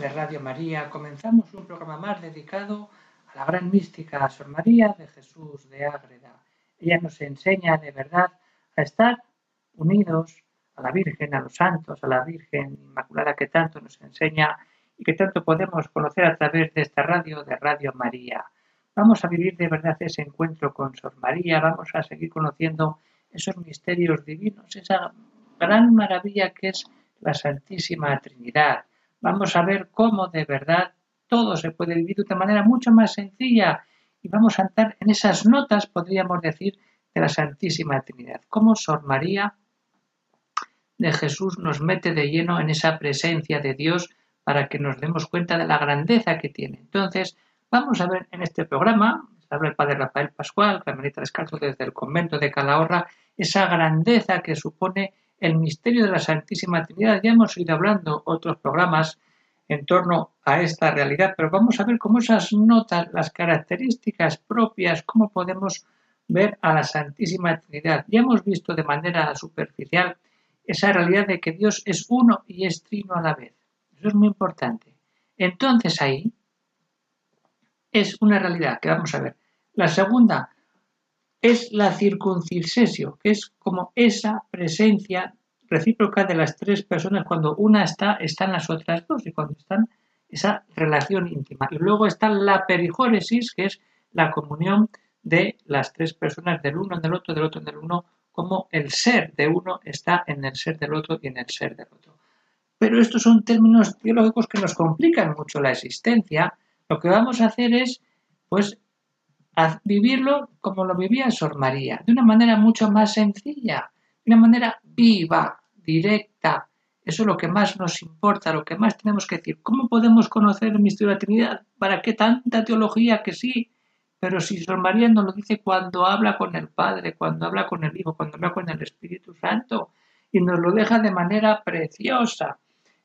De Radio María, comenzamos un programa más dedicado a la gran mística Sor María de Jesús de Ágreda. Ella nos enseña de verdad a estar unidos a la Virgen, a los santos, a la Virgen Inmaculada que tanto nos enseña y que tanto podemos conocer a través de esta radio, de Radio María. Vamos a vivir de verdad ese encuentro con Sor María, vamos a seguir conociendo esos misterios divinos, esa gran maravilla que es la Santísima Trinidad vamos a ver cómo de verdad todo se puede vivir de una manera mucho más sencilla y vamos a entrar en esas notas, podríamos decir, de la Santísima Trinidad. Cómo Sor María de Jesús nos mete de lleno en esa presencia de Dios para que nos demos cuenta de la grandeza que tiene. Entonces, vamos a ver en este programa, habla el Padre Rafael Pascual, Carmelita Descalzo desde el convento de Calahorra, esa grandeza que supone el misterio de la Santísima Trinidad. Ya hemos ido hablando otros programas en torno a esta realidad, pero vamos a ver cómo esas notas, las características propias, cómo podemos ver a la Santísima Trinidad. Ya hemos visto de manera superficial esa realidad de que Dios es uno y es trino a la vez. Eso es muy importante. Entonces ahí es una realidad que vamos a ver. La segunda, es la circuncisión, que es como esa presencia recíproca de las tres personas cuando una está, están las otras dos y cuando están esa relación íntima. Y luego está la perijóresis, que es la comunión de las tres personas, del uno en el otro, del otro en el uno, como el ser de uno está en el ser del otro y en el ser del otro. Pero estos son términos teológicos que nos complican mucho la existencia. Lo que vamos a hacer es, pues, a vivirlo como lo vivía Sor María, de una manera mucho más sencilla, de una manera viva, directa. Eso es lo que más nos importa, lo que más tenemos que decir. ¿Cómo podemos conocer el misterio de la Trinidad? ¿Para qué tanta teología que sí? Pero si Sor María nos lo dice cuando habla con el Padre, cuando habla con el Hijo, cuando habla con el Espíritu Santo, y nos lo deja de manera preciosa.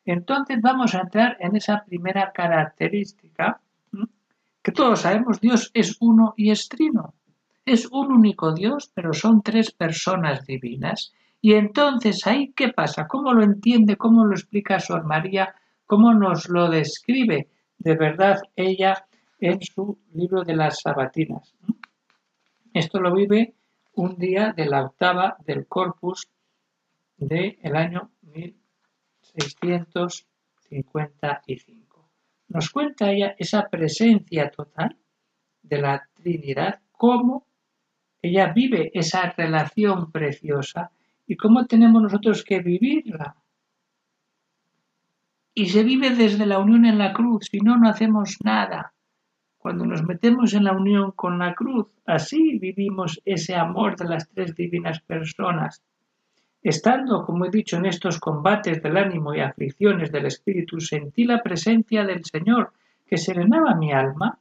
Entonces vamos a entrar en esa primera característica que todos sabemos, Dios es uno y es trino. Es un único Dios, pero son tres personas divinas. Y entonces ahí, ¿qué pasa? ¿Cómo lo entiende? ¿Cómo lo explica Sor María? ¿Cómo nos lo describe de verdad ella en su libro de las Sabatinas? Esto lo vive un día de la octava del Corpus del año 1655 nos cuenta ella esa presencia total de la Trinidad, cómo ella vive esa relación preciosa y cómo tenemos nosotros que vivirla. Y se vive desde la unión en la cruz, si no, no hacemos nada. Cuando nos metemos en la unión con la cruz, así vivimos ese amor de las tres divinas personas. Estando, como he dicho, en estos combates del ánimo y aflicciones del espíritu, sentí la presencia del Señor que serenaba mi alma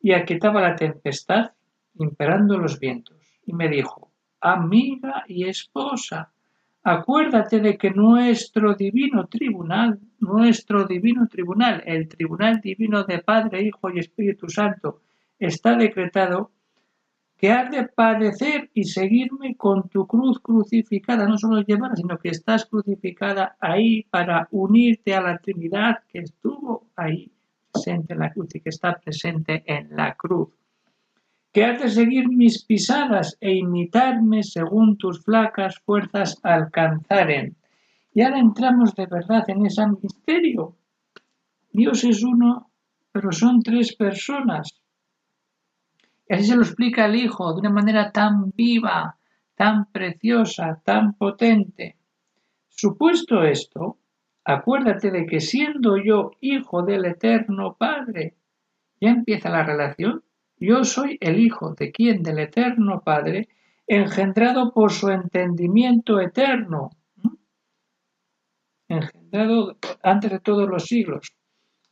y aquietaba la tempestad, imperando los vientos. Y me dijo, amiga y esposa, acuérdate de que nuestro divino tribunal, nuestro divino tribunal, el tribunal divino de Padre, Hijo y Espíritu Santo, está decretado que has de padecer y seguirme con tu cruz crucificada, no solo llevarla, sino que estás crucificada ahí para unirte a la Trinidad que estuvo ahí presente en la cruz y que está presente en la cruz. Que has de seguir mis pisadas e imitarme según tus flacas fuerzas alcanzaren. Y ahora entramos de verdad en ese misterio. Dios es uno, pero son tres personas así se lo explica el Hijo de una manera tan viva, tan preciosa, tan potente. Supuesto esto, acuérdate de que siendo yo hijo del eterno Padre, ya empieza la relación. Yo soy el hijo de quien del eterno Padre, engendrado por su entendimiento eterno. engendrado antes de todos los siglos,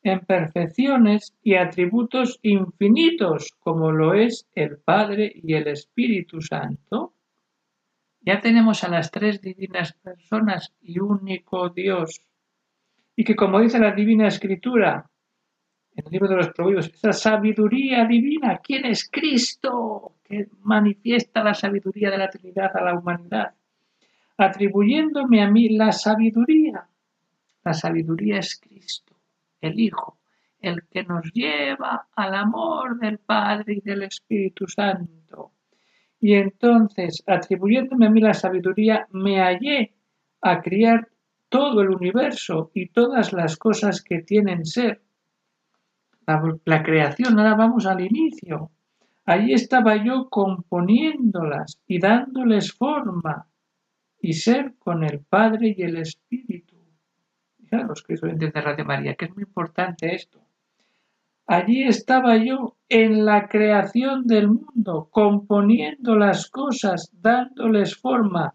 en perfecciones y atributos infinitos, como lo es el Padre y el Espíritu Santo. Ya tenemos a las tres divinas personas y único Dios. Y que como dice la Divina Escritura, en el libro de los Proverbios, esa sabiduría divina, ¿quién es Cristo? Que manifiesta la sabiduría de la Trinidad a la humanidad, atribuyéndome a mí la sabiduría. La sabiduría es Cristo, el Hijo, el que nos lleva al amor del Padre y del Espíritu Santo. Y entonces, atribuyéndome a mí la sabiduría, me hallé a criar todo el universo y todas las cosas que tienen ser la, creación, ahora vamos al inicio. Allí estaba yo componiéndolas y dándoles forma y ser con el Padre y el Espíritu. Ya los que de Radio María, que es muy importante esto. Allí estaba yo en la creación del mundo, componiendo las cosas, dándoles forma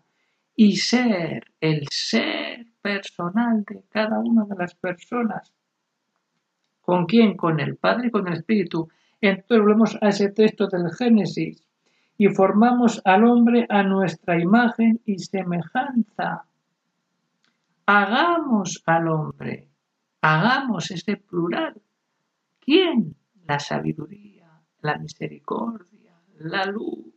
y ser el ser personal de cada una de las personas ¿Con quién? Con el Padre y con el Espíritu. Entonces volvemos a ese texto del Génesis y formamos al hombre a nuestra imagen y semejanza. Hagamos al hombre, hagamos ese plural. ¿Quién? La sabiduría, la misericordia, la luz,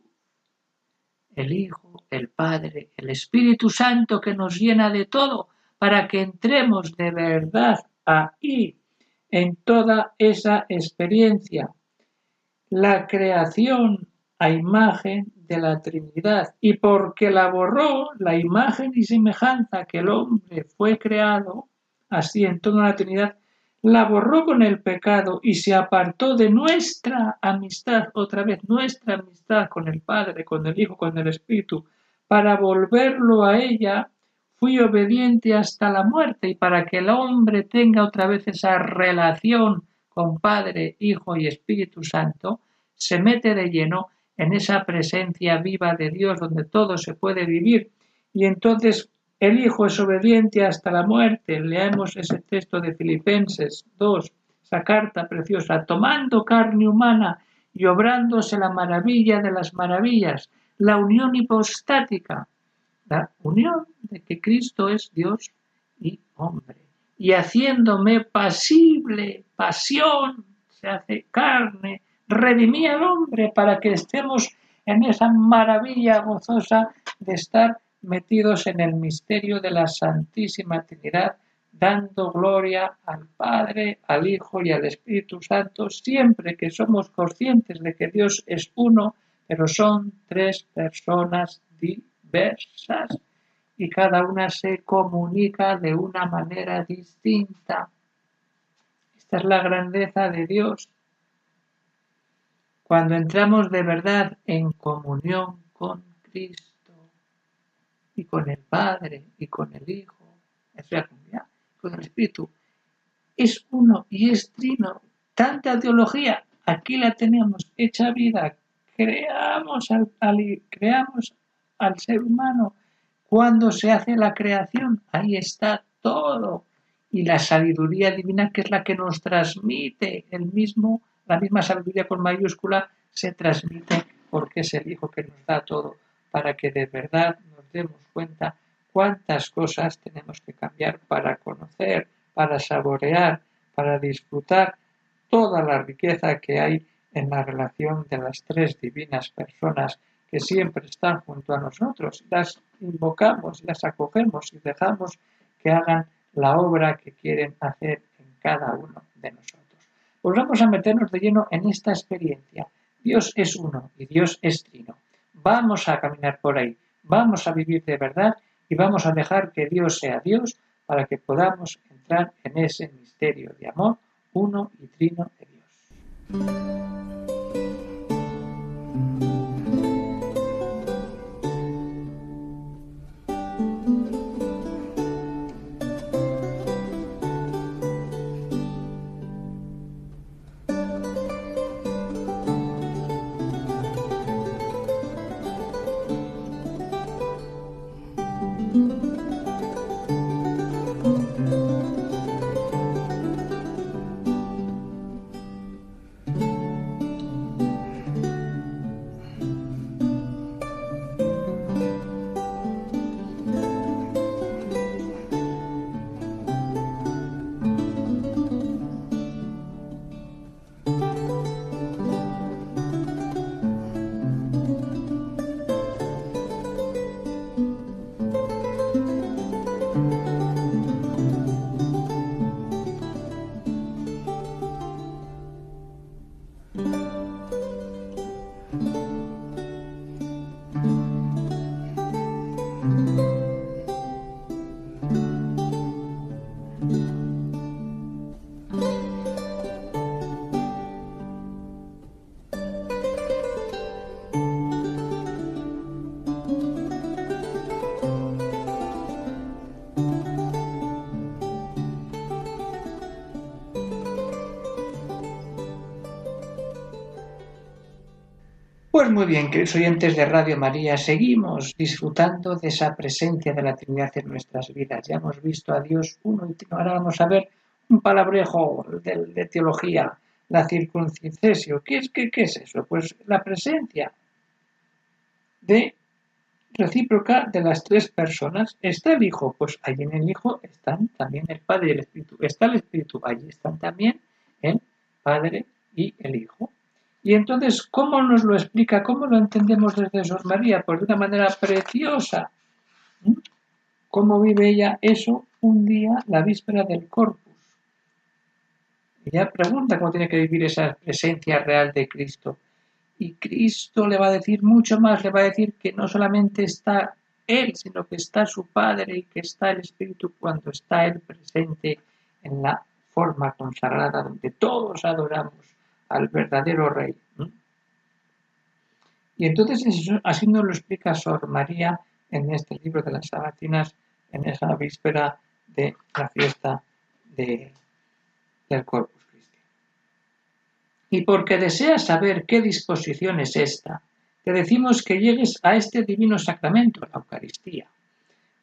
el Hijo, el Padre, el Espíritu Santo que nos llena de todo para que entremos de verdad ahí en toda esa experiencia, la creación a imagen de la Trinidad. Y porque la borró la imagen y semejanza que el hombre fue creado, así en toda la Trinidad, la borró con el pecado y se apartó de nuestra amistad, otra vez nuestra amistad con el Padre, con el Hijo, con el Espíritu, para volverlo a ella fui obediente hasta la muerte y para que el hombre tenga otra vez esa relación con Padre, Hijo y Espíritu Santo, se mete de lleno en esa presencia viva de Dios donde todo se puede vivir. Y entonces el Hijo es obediente hasta la muerte. Leemos ese texto de Filipenses 2, esa carta preciosa, tomando carne humana y obrándose la maravilla de las maravillas, la unión hipostática la unión de que Cristo es Dios y hombre. Y haciéndome pasible, pasión, se hace carne, redimí al hombre para que estemos en esa maravilla gozosa de estar metidos en el misterio de la Santísima Trinidad, dando gloria al Padre, al Hijo y al Espíritu Santo, siempre que somos conscientes de que Dios es uno, pero son tres personas diferentes versas y cada una se comunica de una manera distinta. Esta es la grandeza de Dios. Cuando entramos de verdad en comunión con Cristo y con el Padre y con el Hijo, con el Espíritu, es uno y es trino. Tanta teología, aquí la tenemos hecha vida. Creamos al, creamos al ser humano. Cuando se hace la creación, ahí está todo. Y la sabiduría divina, que es la que nos transmite el mismo, la misma sabiduría con mayúscula, se transmite porque es el Hijo que nos da todo, para que de verdad nos demos cuenta cuántas cosas tenemos que cambiar para conocer, para saborear, para disfrutar toda la riqueza que hay en la relación de las tres divinas personas que siempre están junto a nosotros, las invocamos, las acogemos y dejamos que hagan la obra que quieren hacer en cada uno de nosotros. Pues vamos a meternos de lleno en esta experiencia. Dios es uno y Dios es trino. Vamos a caminar por ahí, vamos a vivir de verdad y vamos a dejar que Dios sea Dios para que podamos entrar en ese misterio de amor uno y trino de Dios. Pues muy bien, queridos oyentes de Radio María, seguimos disfrutando de esa presencia de la Trinidad en nuestras vidas. Ya hemos visto a Dios uno y ahora vamos a ver un palabrejo de, teología, la circuncisión. ¿Qué es, qué, ¿Qué es eso? Pues la presencia de recíproca de las tres personas. ¿Está el Hijo? Pues allí en el Hijo están también el Padre y el Espíritu. ¿Está el Espíritu? Allí están también el Padre y el Hijo. Y entonces, ¿cómo nos lo explica? ¿Cómo lo entendemos desde Sor María? Pues de una manera preciosa. ¿Mm? ¿Cómo vive ella eso un día, la víspera del Corpus? Ella pregunta cómo tiene que vivir esa presencia real de Cristo. Y Cristo le va a decir mucho más, le va a decir que no solamente está Él, sino que está su Padre y que está el Espíritu cuando está Él presente en la forma consagrada donde todos adoramos al verdadero rey. Y entonces así nos lo explica Sor María en este libro de las Sabatinas, en esa víspera de la fiesta de, del Corpus Christi. Y porque deseas saber qué disposición es esta, te decimos que llegues a este divino sacramento, la Eucaristía,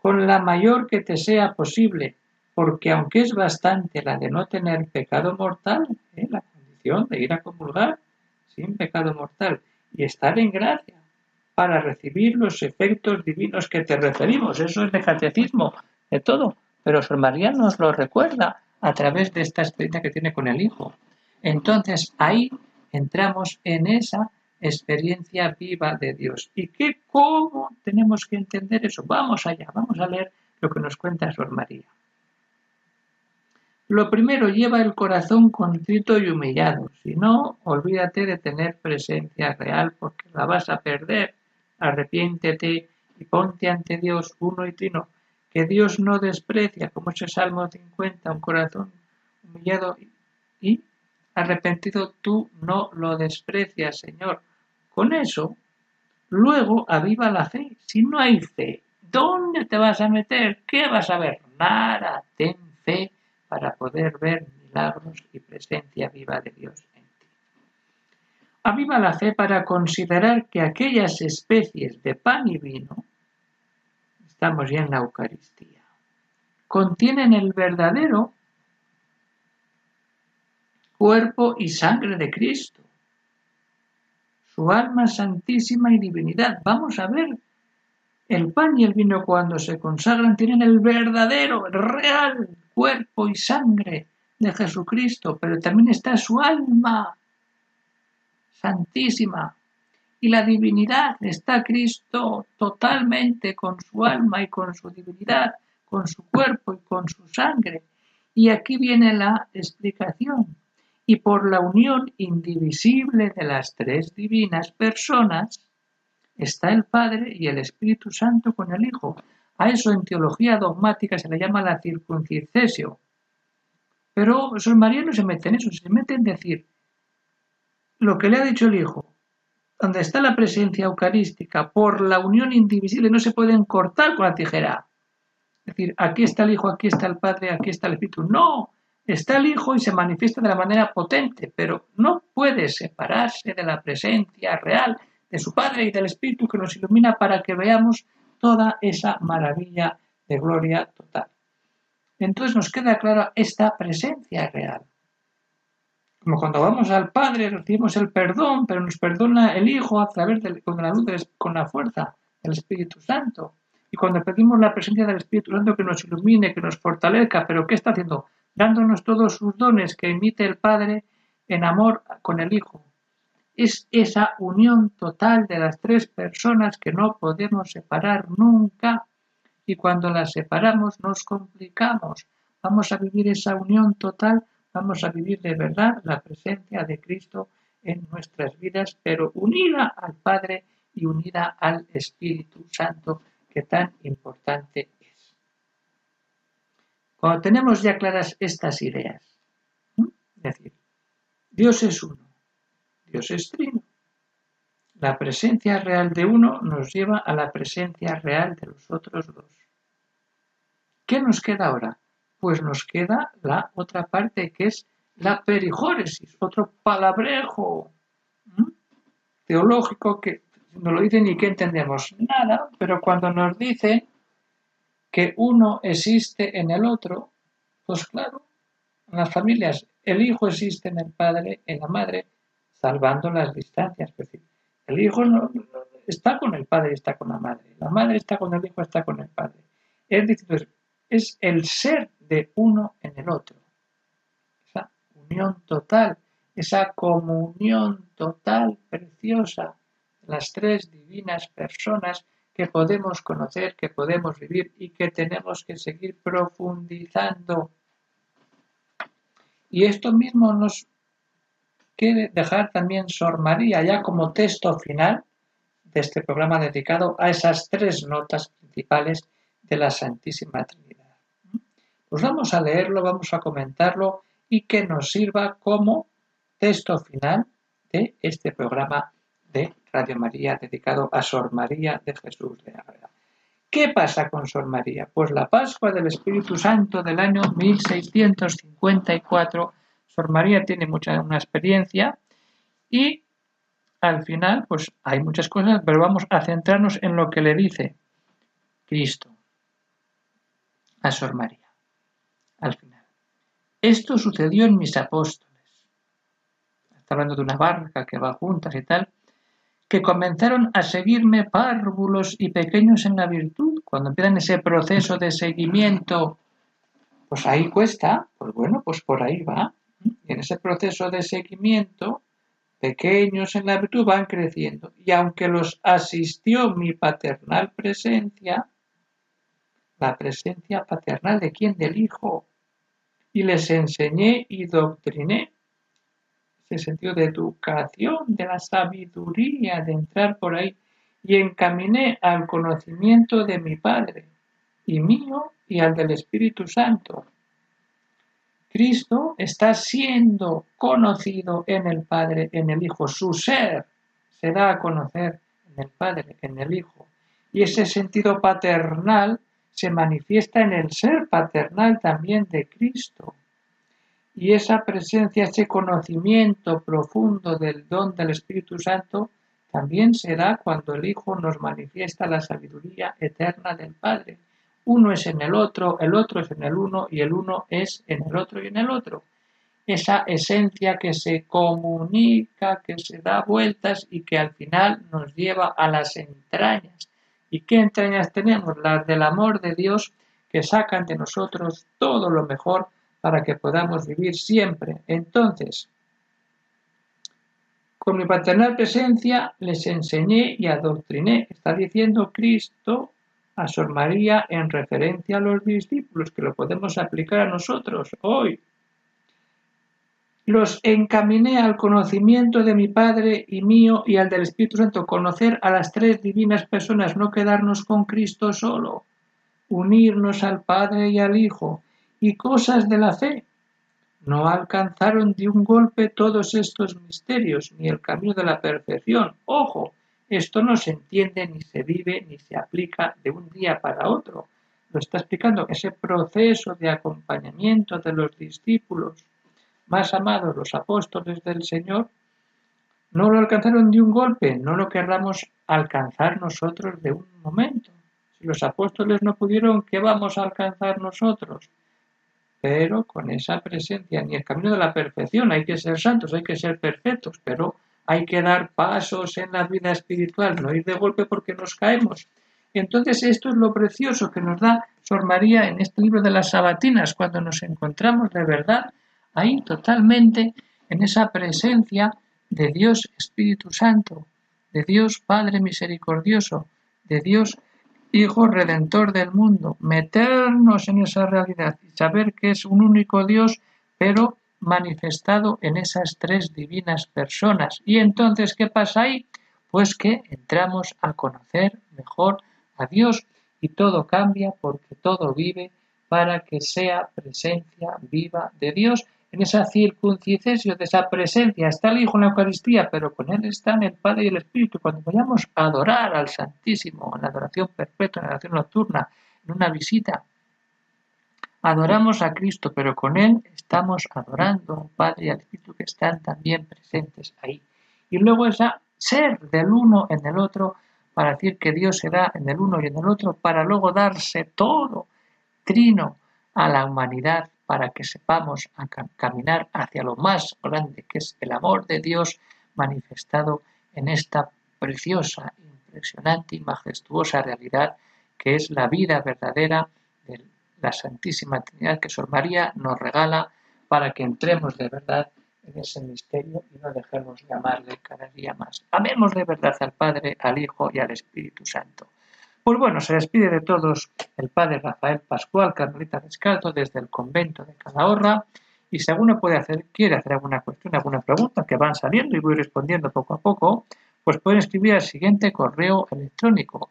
con la mayor que te sea posible, porque aunque es bastante la de no tener pecado mortal, ¿eh? la de ir a comulgar sin pecado mortal y estar en gracia para recibir los efectos divinos que te referimos. Eso es de catecismo, de todo. Pero Sor María nos lo recuerda a través de esta experiencia que tiene con el Hijo. Entonces ahí entramos en esa experiencia viva de Dios. ¿Y qué, cómo tenemos que entender eso? Vamos allá, vamos a leer lo que nos cuenta Sor María. Lo primero, lleva el corazón contrito y humillado. Si no, olvídate de tener presencia real porque la vas a perder. Arrepiéntete y ponte ante Dios uno y trino, que Dios no desprecia, como ese Salmo 50, un corazón humillado y arrepentido, tú no lo desprecias, Señor. Con eso, luego aviva la fe. Si no hay fe, ¿dónde te vas a meter? ¿Qué vas a ver? Nada, ten fe para poder ver milagros y presencia viva de Dios en ti. Aviva la fe para considerar que aquellas especies de pan y vino, estamos ya en la Eucaristía, contienen el verdadero cuerpo y sangre de Cristo, su alma santísima y divinidad. Vamos a ver el pan y el vino cuando se consagran tienen el verdadero, el real cuerpo y sangre de Jesucristo, pero también está su alma santísima. Y la divinidad está Cristo totalmente con su alma y con su divinidad, con su cuerpo y con su sangre. Y aquí viene la explicación. Y por la unión indivisible de las tres divinas personas, está el Padre y el Espíritu Santo con el Hijo. A eso en teología dogmática se le llama la circuncisión. Pero San María no se mete en eso, se mete en decir lo que le ha dicho el Hijo, donde está la presencia eucarística, por la unión indivisible, no se pueden cortar con la tijera. Es decir, aquí está el Hijo, aquí está el Padre, aquí está el Espíritu. No, está el Hijo y se manifiesta de la manera potente, pero no puede separarse de la presencia real de su Padre y del Espíritu que nos ilumina para que veamos toda esa maravilla de gloria total. Entonces nos queda clara esta presencia real. Como cuando vamos al Padre recibimos el perdón, pero nos perdona el Hijo a través de la luz, con la fuerza del Espíritu Santo. Y cuando pedimos la presencia del Espíritu Santo que nos ilumine, que nos fortalezca, pero ¿qué está haciendo? Dándonos todos sus dones que emite el Padre en amor con el Hijo es esa unión total de las tres personas que no podemos separar nunca y cuando las separamos nos complicamos. Vamos a vivir esa unión total, vamos a vivir de verdad la presencia de Cristo en nuestras vidas, pero unida al Padre y unida al Espíritu Santo, que tan importante es. Cuando tenemos ya claras estas ideas, es decir, Dios es uno, La presencia real de uno nos lleva a la presencia real de los otros dos. ¿Qué nos queda ahora? Pues nos queda la otra parte que es la perijóresis, otro palabrejo. Teológico que nos lo dicen y que entendemos nada, pero cuando nos dicen que uno existe en el otro, pues claro, en las familias el hijo existe en el padre, en la madre, salvando las distancias. Es decir, el hijo está con el padre está con la madre, la madre está con el hijo, está con el padre. Es decir, es el ser de uno en el otro. Esa unión total, esa comunión total, preciosa, las tres divinas personas que podemos conocer, que podemos vivir y que tenemos que seguir profundizando. Y esto mismo nos quiere dejar también Sor María ya como texto final de este programa dedicado a esas tres notas principales de la Santísima Trinidad. Pues vamos a leerlo, vamos a comentarlo y que nos sirva como texto final de este programa de Radio María dedicado a Sor María de Jesús de Ágreda. ¿Qué pasa con Sor María? Pues la Pascua del Espíritu Santo del año 1654, Sor María tiene mucha una experiencia y al final pues hay muchas cosas, pero vamos a centrarnos en lo que le dice Cristo a Sor María al final. Esto sucedió en mis apóstoles. Está hablando de una barca que va juntas y tal, que comenzaron a seguirme párvulos y pequeños en la virtud. Cuando empiezan ese proceso de seguimiento, pues ahí cuesta, pues bueno, pues por ahí va. En ese proceso de seguimiento, pequeños en la virtud van creciendo. Y aunque los asistió mi paternal presencia, la presencia paternal de quién? Del Hijo. Y les enseñé y doctriné. Ese sentido de educación, de la sabiduría, de entrar por ahí. Y encaminé al conocimiento de mi Padre, y mío, y al del Espíritu Santo. Cristo está siendo conocido en el Padre, en el Hijo. Su ser se da a conocer en el Padre, en el Hijo. Y ese sentido paternal se manifiesta en el ser paternal también de Cristo. Y esa presencia, ese conocimiento profundo del don del Espíritu Santo, también se da cuando el Hijo nos manifiesta la sabiduría eterna del Padre. Uno es en el otro, el otro es en el uno y el uno es en el otro y en el otro. Esa esencia que se comunica, que se da vueltas y que al final nos lleva a las entrañas ¿Y qué entrañas tenemos? Las del amor de Dios que sacan de nosotros todo lo mejor para que podamos vivir siempre. Entonces, con mi paternal presencia les enseñé y adoctriné, está diciendo Cristo a Sor María en referencia a los discípulos, que lo podemos aplicar a nosotros hoy los encaminé al conocimiento de mi Padre y mío y al del Espíritu Santo, conocer a las tres divinas personas, no quedarnos con Cristo solo, unirnos al Padre y al Hijo, y cosas de la fe. No alcanzaron de un golpe todos estos misterios, ni el camino de la perfección. Ojo, esto no se entiende, ni se vive, ni se aplica de un día para otro. Lo está explicando ese proceso de acompañamiento de los discípulos más amados, los apóstoles del Señor, no lo alcanzaron de un golpe, no lo querramos alcanzar nosotros de un momento. Si los apóstoles no pudieron, ¿qué vamos a alcanzar nosotros? Pero con esa presencia, ni el camino de la perfección, hay que ser santos, hay que ser perfectos, pero hay que dar pasos en la vida espiritual, no ir de golpe porque nos caemos. Entonces esto es lo precioso que nos da Sor María en este libro de las Sabatinas, cuando nos encontramos de verdad ahí totalmente en esa presencia de Dios Espíritu Santo, de Dios Padre misericordioso, de Dios Hijo Redentor del mundo, meternos en esa realidad y saber que es un único Dios, pero manifestado en esas tres divinas personas. Y entonces, ¿qué pasa ahí? Pues que entramos a conocer mejor a Dios y todo cambia porque todo vive para que sea presencia viva de Dios en esa circuncisión de esa presencia. Está el Hijo en la Eucaristía, pero con Él están el Padre y el Espíritu. Cuando vayamos a adorar al Santísimo, en la adoración perpetua, en la adoración nocturna, en una visita, adoramos a Cristo, pero con Él estamos adorando al Padre y al Espíritu que están también presentes ahí. Y luego esa ser del uno en el otro, para decir que Dios será en el uno y en el otro, para luego darse todo, trino, a la humanidad, para que sepamos caminar hacia lo más grande, que es el amor de Dios manifestado en esta preciosa, impresionante y majestuosa realidad que es la vida verdadera de la Santísima Trinidad que Sor María nos regala para que entremos de verdad en ese misterio y no dejemos de amarle cada día más. Amemos de verdad al Padre, al Hijo y al Espíritu Santo. Pues bueno, se despide de todos el Padre Rafael Pascual, Carmelita Descalzo, desde el convento de Calahorra. Y si alguno puede hacer, quiere hacer alguna cuestión, alguna pregunta que van saliendo y voy respondiendo poco a poco, pues pueden escribir al siguiente correo electrónico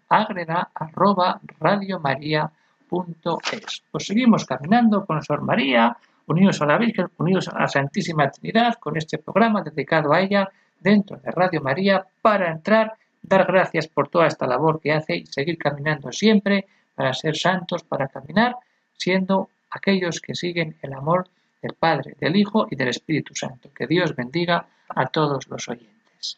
Pues seguimos caminando con Sor María, unidos a la Virgen, unidos a la Santísima Trinidad, con este programa dedicado a ella dentro de Radio María para entrar, dar gracias por toda esta labor que hace y seguir caminando siempre para ser santos, para caminar siendo aquellos que siguen el amor del Padre, del Hijo y del Espíritu Santo. Que Dios bendiga a todos los oyentes.